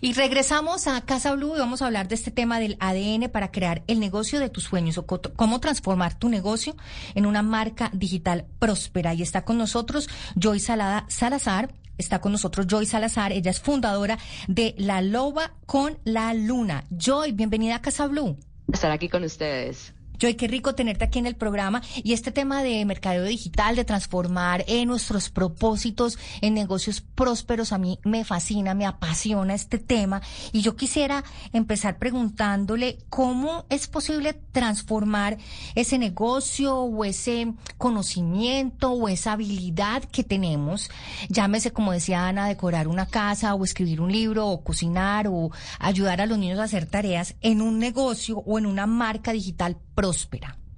Y regresamos a Casa Blue y vamos a hablar de este tema del ADN para crear el negocio de tus sueños o cómo transformar tu negocio en una marca digital próspera. Y está con nosotros Joy Salada Salazar. Está con nosotros Joy Salazar. Ella es fundadora de La Loba con la Luna. Joy, bienvenida a Casa Blue. Estar aquí con ustedes. Joy, qué rico tenerte aquí en el programa. Y este tema de mercadeo digital, de transformar en nuestros propósitos en negocios prósperos, a mí me fascina, me apasiona este tema. Y yo quisiera empezar preguntándole cómo es posible transformar ese negocio o ese conocimiento o esa habilidad que tenemos, llámese, como decía Ana, decorar una casa o escribir un libro o cocinar o ayudar a los niños a hacer tareas en un negocio o en una marca digital próspera.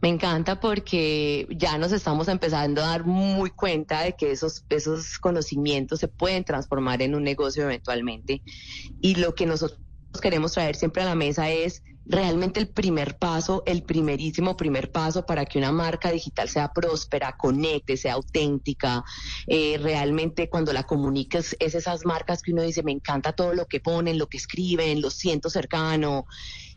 Me encanta porque ya nos estamos empezando a dar muy cuenta de que esos, esos conocimientos se pueden transformar en un negocio eventualmente. Y lo que nosotros queremos traer siempre a la mesa es realmente el primer paso, el primerísimo primer paso para que una marca digital sea próspera, conecte, sea auténtica. Eh, realmente cuando la comunicas es esas marcas que uno dice, me encanta todo lo que ponen, lo que escriben, lo siento cercano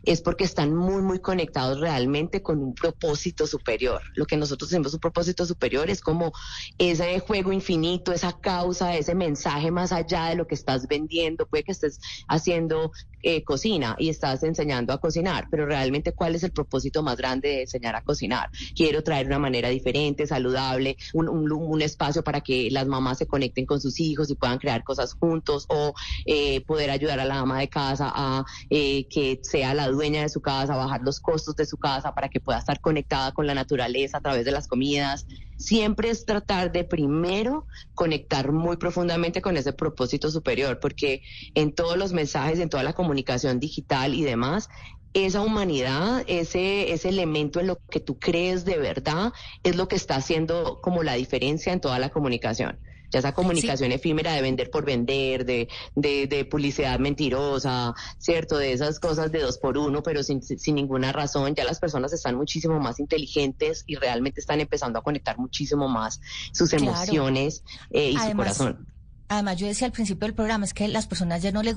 es porque están muy, muy conectados realmente con un propósito superior. Lo que nosotros tenemos un propósito superior es como ese juego infinito, esa causa, ese mensaje más allá de lo que estás vendiendo. Puede que estés haciendo eh, cocina y estás enseñando a cocinar, pero realmente cuál es el propósito más grande de enseñar a cocinar. Quiero traer una manera diferente, saludable, un, espacio para que las mamás se conecten con sus hijos y puedan crear cosas juntos o eh, poder ayudar a la ama de casa a eh, que sea la dueña de su casa, bajar los costos de su casa para que pueda estar conectada con la naturaleza a través de las comidas. Siempre es tratar de primero conectar muy profundamente con ese propósito superior, porque en todos los mensajes, en toda la comunicación digital y demás, esa humanidad, ese, ese elemento en lo que tú crees de verdad, es lo que está haciendo como la diferencia en toda la comunicación ya esa comunicación efímera de vender por vender, de, de, de, publicidad mentirosa, ¿cierto? De esas cosas de dos por uno, pero sin, sin ninguna razón, ya las personas están muchísimo más inteligentes y realmente están empezando a conectar muchísimo más sus emociones eh, y su corazón. Además, yo decía al principio del programa, es que las personas ya no, les,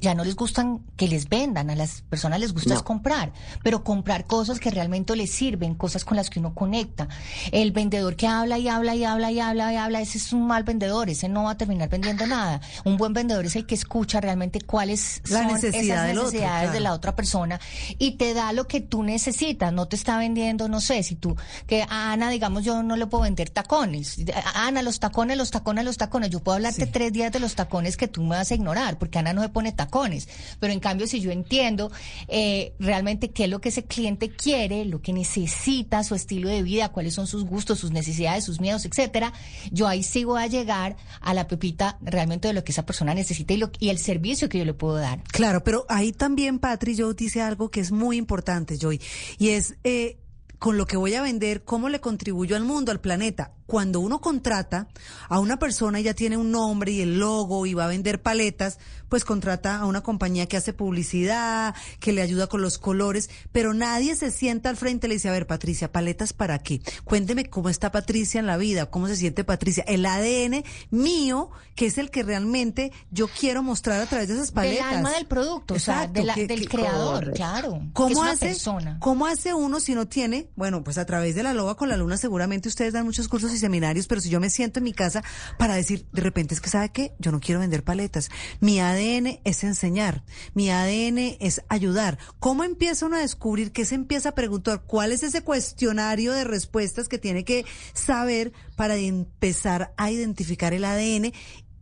ya no les gustan que les vendan, a las personas les gusta comprar, pero comprar cosas que realmente les sirven, cosas con las que uno conecta. El vendedor que habla y habla y habla y habla y habla, ese es un mal vendedor, ese no va a terminar vendiendo nada. Un buen vendedor es el que escucha realmente cuáles son esas necesidades de la otra persona y te da lo que tú necesitas, no te está vendiendo, no sé, si tú, que a Ana, digamos, yo no le puedo vender tacones. Ana, los tacones, los tacones, los tacones, yo puedo hablarte tres días de los tacones que tú me vas a ignorar, porque Ana no se pone tacones. Pero en cambio, si yo entiendo eh, realmente qué es lo que ese cliente quiere, lo que necesita, su estilo de vida, cuáles son sus gustos, sus necesidades, sus miedos, etcétera, yo ahí sí voy a llegar a la pepita realmente de lo que esa persona necesita y, lo, y el servicio que yo le puedo dar. Claro, pero ahí también, Patri, yo dice algo que es muy importante, Joy, y es... Eh, con lo que voy a vender, cómo le contribuyo al mundo, al planeta cuando uno contrata a una persona y ya tiene un nombre y el logo y va a vender paletas, pues contrata a una compañía que hace publicidad, que le ayuda con los colores, pero nadie se sienta al frente y le dice, a ver, Patricia, paletas para qué? Cuénteme cómo está Patricia en la vida, cómo se siente Patricia. El ADN mío, que es el que realmente yo quiero mostrar a través de esas paletas. Del alma del producto, o sea, del creador, claro. ¿Cómo hace, ¿Cómo hace uno si no tiene? Bueno, pues a través de la loba con la luna seguramente ustedes dan muchos cursos seminarios, pero si yo me siento en mi casa para decir, de repente es que, ¿sabe qué? Yo no quiero vender paletas. Mi ADN es enseñar. Mi ADN es ayudar. ¿Cómo empieza uno a descubrir qué se empieza a preguntar? ¿Cuál es ese cuestionario de respuestas que tiene que saber para empezar a identificar el ADN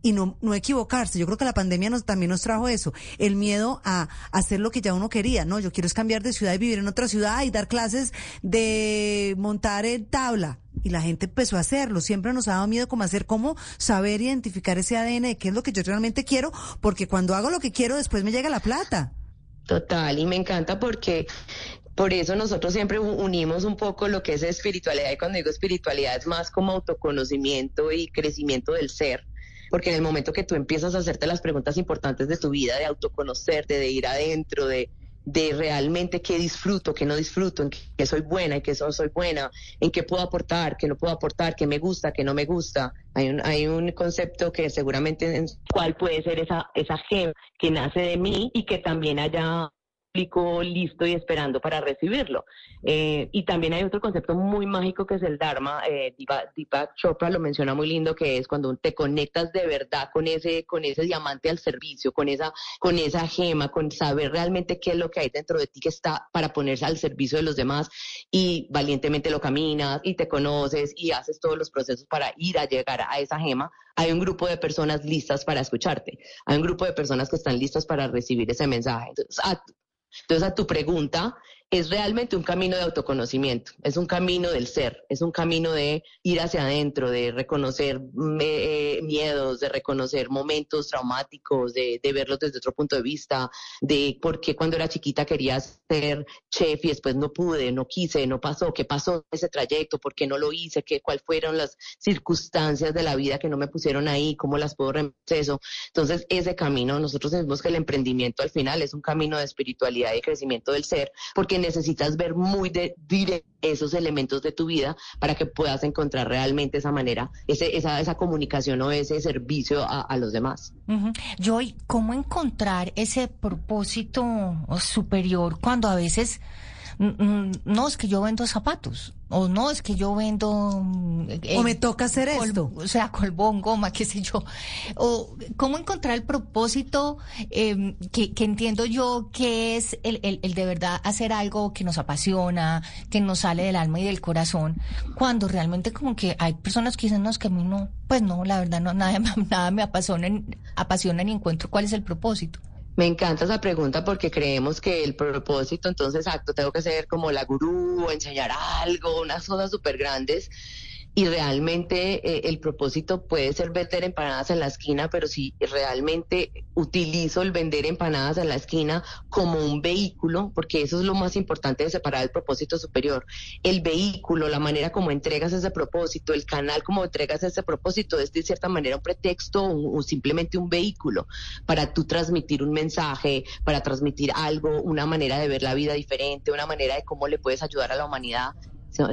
y no, no equivocarse. Yo creo que la pandemia nos, también nos trajo eso, el miedo a, hacer lo que ya uno quería, ¿no? Yo quiero es cambiar de ciudad y vivir en otra ciudad y dar clases de montar en tabla. Y la gente empezó a hacerlo. Siempre nos ha dado miedo como hacer, cómo saber identificar ese ADN de qué es lo que yo realmente quiero, porque cuando hago lo que quiero, después me llega la plata. Total, y me encanta porque por eso nosotros siempre unimos un poco lo que es espiritualidad, y cuando digo espiritualidad es más como autoconocimiento y crecimiento del ser porque en el momento que tú empiezas a hacerte las preguntas importantes de tu vida, de autoconocerte, de ir adentro, de de realmente qué disfruto, qué no disfruto, en qué soy buena, en qué no soy buena, en qué puedo aportar, qué no puedo aportar, qué me gusta, qué no me gusta. Hay un, hay un concepto que seguramente en cuál puede ser esa, esa gem que nace de mí y que también haya listo y esperando para recibirlo. Eh, y también hay otro concepto muy mágico que es el Dharma. Eh, Deepak, Chopra lo menciona muy lindo, que es cuando te conectas de verdad con ese, con ese diamante al servicio, con esa, con esa gema, con saber realmente qué es lo que hay dentro de ti que está para ponerse al servicio de los demás y valientemente lo caminas y te conoces y haces todos los procesos para ir a llegar a esa gema. Hay un grupo de personas listas para escucharte. Hay un grupo de personas que están listas para recibir ese mensaje. Entonces, entonces, a tu pregunta, es realmente un camino de autoconocimiento, es un camino del ser, es un camino de ir hacia adentro, de reconocer eh, miedos, de reconocer momentos traumáticos, de, verlos desde otro punto de vista, de por qué cuando era chiquita quería ser chef y después no pude, no quise, no pasó, qué pasó en ese trayecto, por qué no lo hice, qué, cuáles fueron las circunstancias de la vida que no me pusieron ahí, cómo las puedo reemplazar. Entonces, ese camino, nosotros decimos que el emprendimiento al final es un camino de espiritualidad y crecimiento del ser, porque necesitas ver muy de esos elementos de tu vida para que puedas encontrar realmente esa manera, ese, esa, esa comunicación o ese servicio a, los demás. Yo, ¿cómo encontrar ese propósito superior cuando a veces no es que yo vendo zapatos o no es que yo vendo o me toca hacer esto o sea colbón goma qué sé yo. O cómo encontrar el propósito em, que, entiendo yo que es el, el, de verdad hacer algo que nos apasiona que nos sale del alma y del corazón cuando realmente como que hay personas que dicen no es que a mí no pues no la verdad no nada, nada me apasiona, apasiona ni encuentro cuál es el propósito me encanta esa pregunta porque creemos que el propósito, entonces, acto, tengo que ser como la gurú o enseñar algo, unas cosas súper grandes y realmente eh, el propósito puede ser vender empanadas en la esquina, pero si realmente utilizo el vender empanadas en la esquina como un vehículo, porque eso es lo más importante de separar el propósito superior, el vehículo, la manera como entregas ese propósito, el canal como entregas ese propósito es de cierta manera un pretexto o, simplemente un vehículo para tú transmitir un mensaje, para transmitir algo, una manera de ver la vida diferente, una manera de cómo le puedes ayudar a la humanidad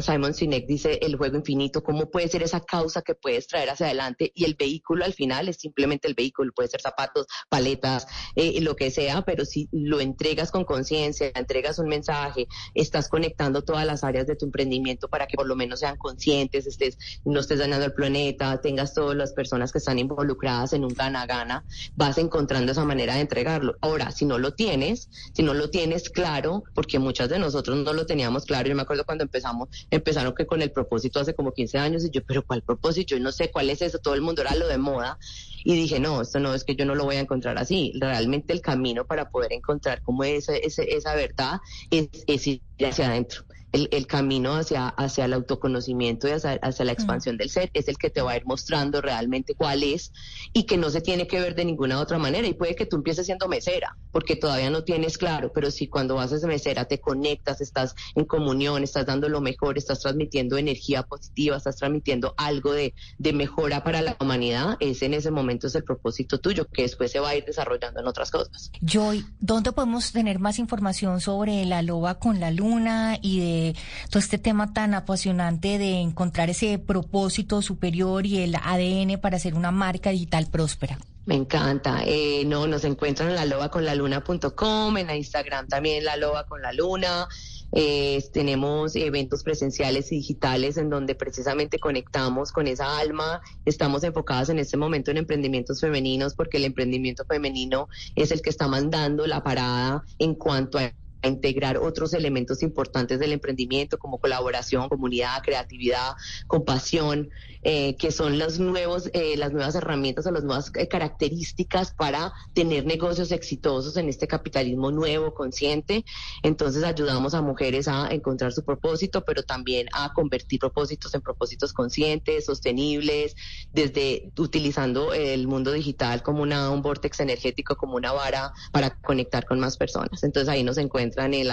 Simon Sinek dice el juego infinito, cómo puede ser esa causa que puedes traer hacia adelante y el vehículo al final es simplemente el vehículo, puede ser zapatos, paletas, eh, lo que sea, pero si lo entregas con conciencia, entregas un mensaje, estás conectando todas las áreas de tu emprendimiento para que por lo menos sean conscientes, estés, no estés dañando el planeta, tengas todas las personas que están involucradas en un gana-gana, vas encontrando esa manera de entregarlo. Ahora, si no lo tienes, si no lo tienes claro, porque muchas de nosotros no lo teníamos claro, yo me acuerdo cuando empezamos empezaron que con el propósito hace como 15 años y yo, pero ¿cuál propósito? Yo no sé cuál es eso, todo el mundo era lo de moda. Y dije, no, esto no es que yo no lo voy a encontrar así, realmente el camino para poder encontrar como esa, esa, esa verdad es, es ir hacia adentro el, camino hacia, hacia el autoconocimiento y hacia, la expansión del ser es el que te va a ir mostrando realmente cuál es y que no se tiene que ver de ninguna otra manera. Y puede que tú empieces siendo mesera, porque todavía no tienes claro, pero si cuando vas a ser mesera te conectas, estás en comunión, estás dando lo mejor, estás transmitiendo energía positiva, estás transmitiendo algo de, de mejora para la humanidad, ese en ese momento es el propósito tuyo, que después se va a ir desarrollando en otras cosas. Joy, ¿dónde podemos tener más información sobre la loba con la luna y de todo este tema tan apasionante de encontrar ese propósito superior y el ADN para hacer una marca digital próspera. Me encanta. Eh, no, nos encuentran en la loba con la luna.com, en Instagram también la loba con la luna. Eh, tenemos eventos presenciales y digitales en donde precisamente conectamos con esa alma. Estamos enfocadas en este momento en emprendimientos femeninos porque el emprendimiento femenino es el que está mandando la parada en cuanto a a integrar otros elementos importantes del emprendimiento como colaboración, comunidad, creatividad, compasión, eh, que son los nuevos, eh, las nuevas herramientas o las nuevas eh, características para tener negocios exitosos en este capitalismo nuevo, consciente. Entonces ayudamos a mujeres a encontrar su propósito, pero también a convertir propósitos en propósitos conscientes, sostenibles, desde utilizando el mundo digital como una, un vortex energético, como una vara para conectar con más personas. Entonces ahí nos encuentran en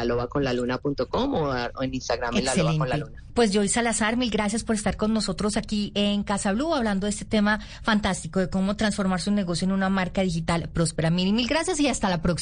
luna.com o, o en Instagram en la loba con la luna. Pues Joy Salazar, mil gracias por estar con nosotros aquí en Casa Blue hablando de este tema fantástico de cómo transformar su negocio en una marca digital próspera. Mil, mil gracias y hasta la próxima.